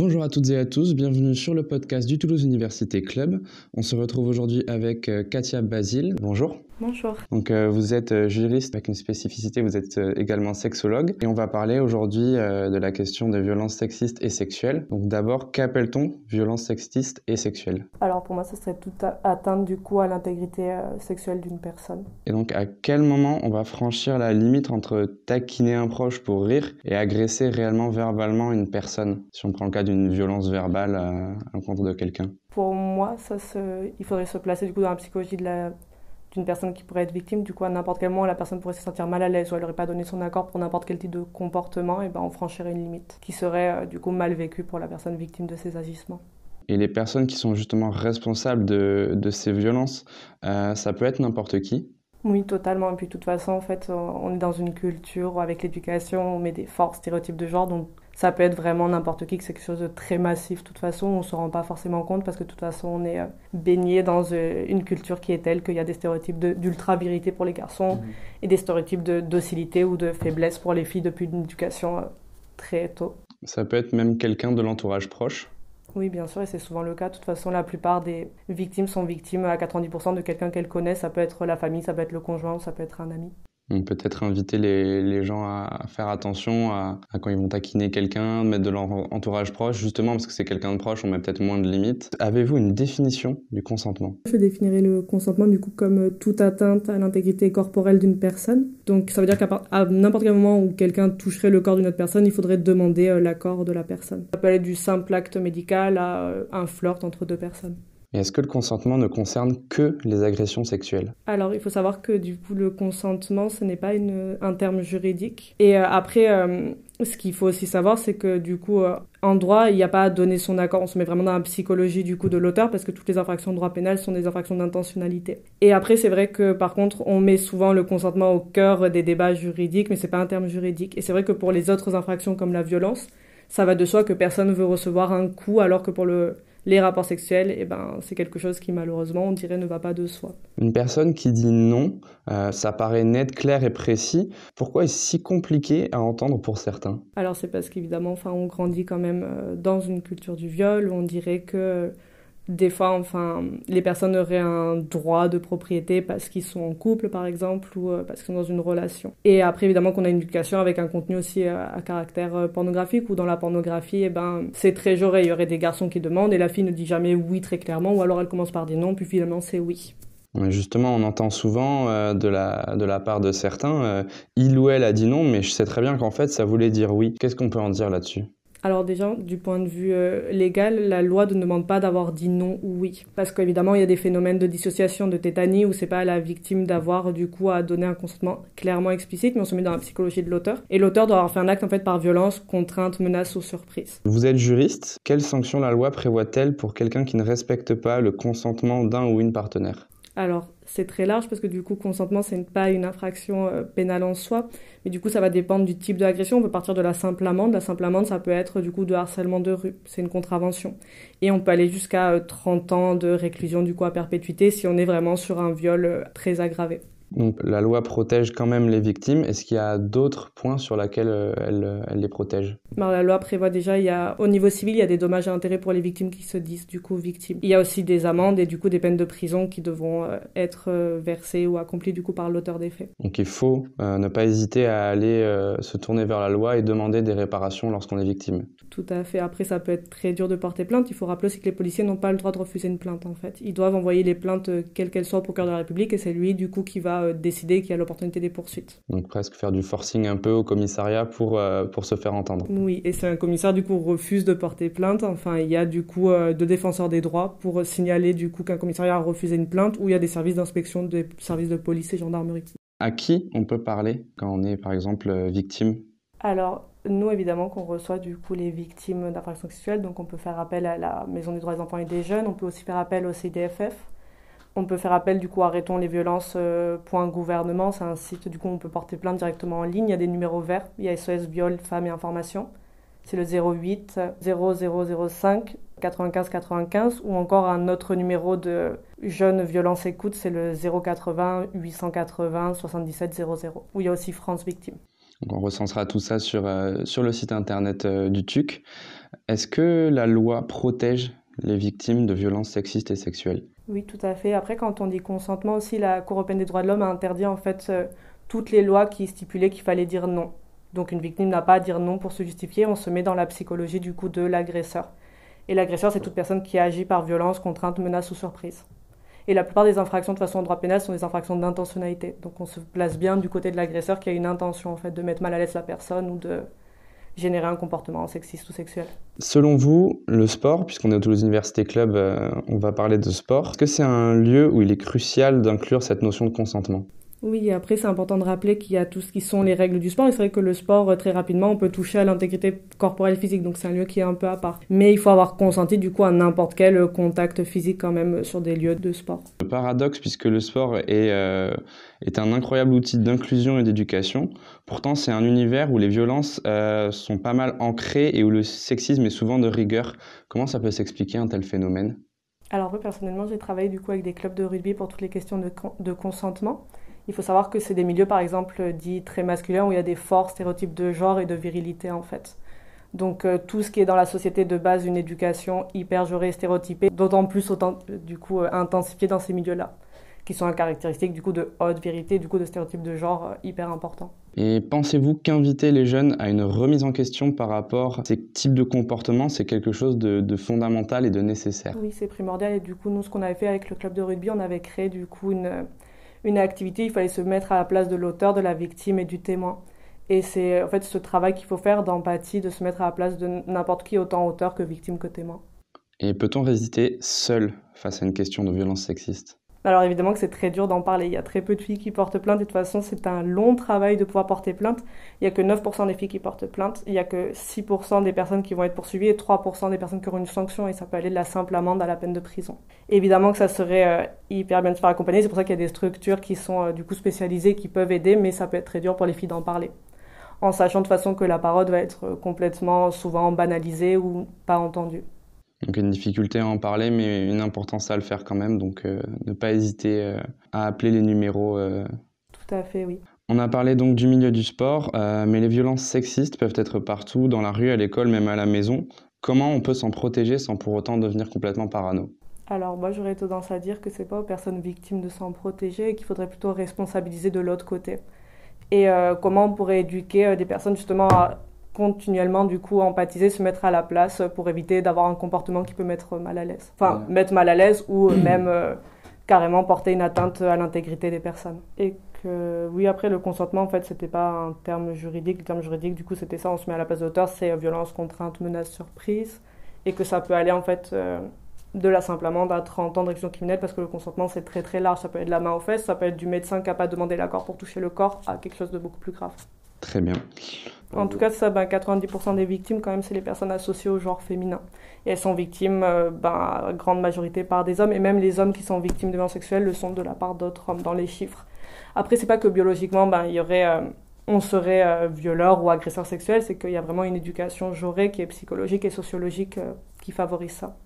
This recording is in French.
Bonjour à toutes et à tous, bienvenue sur le podcast du Toulouse Université Club. On se retrouve aujourd'hui avec euh, Katia Basile. Bonjour. Bonjour. Donc euh, vous êtes euh, juriste avec une spécificité, vous êtes également sexologue et on va parler aujourd'hui de la question des violences sexistes et sexuelles. Donc d'abord, qu'appelle-t-on violence sexiste et sexuelle? Alors pour moi, ce serait toute atteinte du coup à l'intégrité sexuelle d'une personne. Et donc à quel moment on va franchir la limite entre taquiner un proche pour rire et agresser réellement verbalement une personne? Si on prend le cas d'une violence verbale à l'encontre de quelqu'un Pour moi, ça il faudrait se placer du coup dans la psychologie de la d'une personne qui pourrait être victime. Du coup, à n'importe quel moment, la personne pourrait se sentir mal à l'aise ou elle n'aurait pas donné son accord pour n'importe quel type de comportement, et ben on franchirait une limite qui serait euh, du coup mal vécue pour la personne victime de ces agissements. Et les personnes qui sont justement responsables de, de ces violences, euh, ça peut être n'importe qui? Oui, totalement. Et puis, de toute façon, en fait, on est dans une culture où, avec l'éducation, on met des forts stéréotypes de genre. Donc, ça peut être vraiment n'importe qui, que c'est quelque chose de très massif. De toute façon, on ne se rend pas forcément compte parce que, de toute façon, on est euh, baigné dans euh, une culture qui est telle qu'il y a des stéréotypes d'ultra-virilité pour les garçons mhm. et des stéréotypes de docilité ou de faiblesse pour les filles depuis une éducation euh, très tôt. Ça peut être même quelqu'un de l'entourage proche oui, bien sûr, et c'est souvent le cas. De toute façon, la plupart des victimes sont victimes à 90% de quelqu'un qu'elles connaissent. Ça peut être la famille, ça peut être le conjoint, ça peut être un ami peut-être inviter les, les, gens à faire attention à, quand ils vont taquiner quelqu'un, mettre de leur entourage proche, justement parce que c'est quelqu'un de proche, on met peut-être moins de limites. Avez-vous une définition du consentement? Je définirais le consentement du coup comme euh, toute atteinte à l'intégrité corporelle d'une personne. Donc ça veut dire qu'à n'importe quel moment où quelqu'un toucherait le corps d'une autre personne, il faudrait demander euh, l'accord de la personne. Ça peut aller du simple acte médical à euh, un flirt entre deux personnes. Et est-ce que le consentement ne concerne que les agressions sexuelles? Alors, il faut savoir que du coup, le consentement, ce n'est pas un terme juridique. Et euh, après, euh, ce qu'il faut aussi savoir, c'est que du coup, euh, en droit, il n'y a pas à donner son accord. On se met vraiment dans la psychologie du coup de l'auteur parce que toutes les infractions de droit pénal sont des infractions d'intentionnalité. Et après, c'est vrai que par contre, on met souvent le consentement au cœur des débats juridiques, mais c'est pas un terme juridique. Et c'est vrai que pour les autres infractions comme la violence, ça va de soi que personne ne veut recevoir un coup, alors que pour le les rapports sexuels, eh ben, c'est quelque chose qui malheureusement, on dirait, ne va pas de soi. Une personne qui dit non, euh, ça paraît net, clair et précis. Pourquoi est-ce si compliqué à entendre pour certains? Alors c'est parce qu'évidemment, enfin, on grandit quand même euh, dans une culture du viol. On dirait que des fois, enfin, les personnes auraient un droit de propriété parce qu'ils sont en couple, par exemple, ou euh, parce qu'ils sont dans une relation. Et après, évidemment, qu'on a une éducation avec un contenu aussi euh, à, caractère euh, pornographique, ou dans la pornographie, eh ben, c'est très genre, il y aurait des garçons qui demandent, et la fille ne dit jamais oui très clairement, ou alors elle commence par dire non, puis finalement c'est oui. Justement, on entend souvent de, la, de la part de certains, il ou elle a dit non, mais je sais très bien qu'en fait, ça voulait dire oui. Qu'est-ce qu'on peut en dire là-dessus? Alors déjà, du point de vue euh, légal, la loi ne demande pas d'avoir dit non ou oui. Parce qu'évidemment, il y a des phénomènes de dissociation, de tétanie, où c'est pas à la victime d'avoir du coup à donner un consentement clairement explicite, mais on se met dans la psychologie de l'auteur. Et l'auteur doit avoir fait un acte en fait par violence, contrainte, menace ou surprise. Vous êtes juriste. Quelles sanctions la loi prévoit-elle pour quelqu'un qui ne respecte pas le consentement d'un ou une partenaire? Alors, c'est très large parce que du coup, consentement, c'est pas une infraction euh, pénale en soi, mais du coup, ça va dépendre du type d'agression. On peut partir de la simple amende. La simple amende, ça peut être du coup de harcèlement de rue. C'est une contravention. Et on peut aller jusqu'à 30 euh, ans de réclusion du coup à perpétuité si on est vraiment sur un viol euh, très aggravé. Donc la loi protège quand même les victimes. Est-ce qu'il y a d'autres points sur lesquels euh, elle, elle, les protège? La loi prévoit déjà, il y a, au niveau civil, il y a des dommages à intérêt pour les victimes qui se disent du coup victimes. Il y a aussi des amendes et du coup des peines de prison qui devront euh, être euh, versées ou accomplies du coup par l'auteur des faits. Donc il faut ne pas hésiter à aller se tourner vers la loi et demander des réparations lorsqu'on est victime. Tout à fait. Après, ça peut être très dur de porter plainte. Il faut rappeler aussi que les policiers n'ont pas le droit de refuser une plainte en fait. Ils doivent envoyer les plaintes quelles qu'elles soient au procureur de la République et c'est lui du coup qui va euh, décider qu'il y a l'opportunité des poursuites. Donc presque faire du forcing un peu au commissariat pour, euh, pour se faire entendre. Oui, et si un commissaire du coup refuse de porter plainte, enfin il y a du coup euh, deux défenseurs des droits pour signaler du coup qu'un commissariat a refusé une plainte ou il y a des services d'inspection des services de police et gendarmerie. À qui on peut parler quand on est par exemple victime? Alors nous, évidemment, qu'on reçoit du coup les victimes d'infractions sexuelles, donc on peut faire appel à la Maison des droits des enfants et des jeunes, on peut aussi faire appel au CDFF, on peut faire appel du coup arrêtons les violences euh, gouvernement, c'est un site du coup on peut porter plainte directement en ligne, il y a des numéros verts, il y a SOS viol femmes et information. C'est le 08 0005 95 95 ou encore un autre numéro de jeunes violence écoute, c'est le 080 880 77 00 où il y a aussi France Victime. Donc on recensera tout ça sur, euh, sur le site internet euh, du TUC. Est-ce que la loi protège les victimes de violences sexistes et sexuelles Oui, tout à fait. Après, quand on dit consentement aussi, la Cour européenne des droits de l'homme a interdit en fait euh, toutes les lois qui stipulaient qu'il fallait dire non. Donc une victime n'a pas à dire non pour se justifier, on se met dans la psychologie du coup de l'agresseur. Et l'agresseur, c'est toute personne qui agit par violence, contrainte, menace ou surprise. Et la plupart des infractions de façon en droit pénal sont des infractions d'intentionnalité. Donc on se place bien du côté de l'agresseur qui a une intention en fait de mettre mal à l'aise la personne ou de générer un comportement sexiste ou sexuel. Selon vous, le sport, puisqu'on est au Toulouse Université Club, euh, on va parler de sport, est-ce que c'est un lieu où il est crucial d'inclure cette notion de consentement? Oui, après c'est important de rappeler qu'il y a tout ce qui sont les règles du sport. Et c'est vrai que le sport, euh, très rapidement, on peut toucher à l'intégrité corporelle physique, donc c'est un lieu qui est un peu à part. Mais il faut avoir consenti du coup à n'importe quel contact physique quand même sur des lieux de sport. Le paradoxe, puisque le sport est, euh, est un incroyable outil d'inclusion et d'éducation, pourtant c'est un univers où les violences euh, sont pas mal ancrées et où le sexisme est souvent de rigueur. Comment ça peut s'expliquer un tel phénomène? Alors moi personnellement j'ai travaillé du coup avec des clubs de rugby pour toutes les questions de, de consentement il faut savoir que c'est des milieux, par exemple, dits très masculins, où il y a des forts stéréotypes de genre et de virilité, en fait. Donc euh, tout ce qui est dans la société de base, une éducation hyper et stéréotypée, d'autant plus autant, du coup, euh, intensifiée dans ces milieux-là, qui sont caractéristiques du coup de haute virilité, du coup de stéréotypes de genre euh, hyper importants. Et pensez-vous qu'inviter les jeunes à une remise en question par rapport à ces types de comportements, c'est quelque chose de, de, fondamental et de nécessaire? Oui, c'est primordial. Et du coup, nous, ce qu'on avait fait avec le club de rugby, on avait créé du coup une une activité, il fallait se mettre à la place de l'auteur, de la victime et du témoin. Et c'est en fait ce travail qu'il faut faire d'empathie, de se mettre à la place de n'importe qui, autant auteur que victime que témoin. Et peut-on résister seul face à une question de violence sexiste? Alors évidemment que c'est très dur d'en parler. Il y a très peu de filles qui portent plainte. De toute façon, c'est un long travail de pouvoir porter plainte. Il n'y a que 9% des filles qui portent plainte. Il n'y a que 6% des personnes qui vont être poursuivies et 3% des personnes qui auront une sanction. Et ça peut aller de la simple amende à la peine de prison. évidemment que ça serait euh, hyper bien de se faire accompagner. C'est pour ça qu'il y a des structures qui sont euh, du coup spécialisées qui peuvent aider. Mais ça peut être très dur pour les filles d'en parler. En sachant de toute façon que la parole va être complètement souvent banalisée ou pas entendue. Donc une difficulté à en parler, mais une importance à le faire quand même. Donc euh, ne pas hésiter euh, à appeler les numéros. Euh. Tout à fait, oui. On a parlé donc du milieu du sport, mais les violences sexistes peuvent être partout, dans la rue, à l'école, même à la maison. Comment on peut s'en protéger sans pour autant devenir complètement parano? Alors moi j'aurais tendance à dire que c'est pas aux personnes victimes de s'en protéger et qu'il faudrait plutôt responsabiliser de l'autre côté. Et comment on pourrait éduquer des personnes justement à continuellement du coup empathiser, se mettre à la place pour éviter d'avoir un comportement qui peut mettre mal à l'aise. Enfin, mettre mal à l'aise ou même euh, carrément porter une atteinte à l'intégrité des personnes. Et que oui, après le consentement en fait, c'était pas un terme juridique, le terme juridique du coup, c'était ça, on se met à la place de l'auteur, c'est violence, contrainte, menace, surprise et que ça peut aller en fait euh, de la simple amende à 30 ans de réclusion criminelle parce que le consentement c'est très très large, ça peut être de la main aux fesses, ça peut être du médecin qui n'a pas demandé l'accord pour toucher le corps à quelque chose de beaucoup plus grave. Très bien. En tout cas, ça, ben, 90% des victimes, quand même, c'est les personnes associées au genre féminin. Et elles sont victimes, euh, ben, grande majorité, par des hommes. Et même les hommes qui sont victimes de violences sexuelles le sont de la part d'autres hommes dans les chiffres. Après, c'est pas que biologiquement, ben, il y aurait, euh, on serait euh, violeur ou agresseur sexuel, c'est qu'il y a vraiment une éducation genrée qui est psychologique et sociologique qui favorise ça.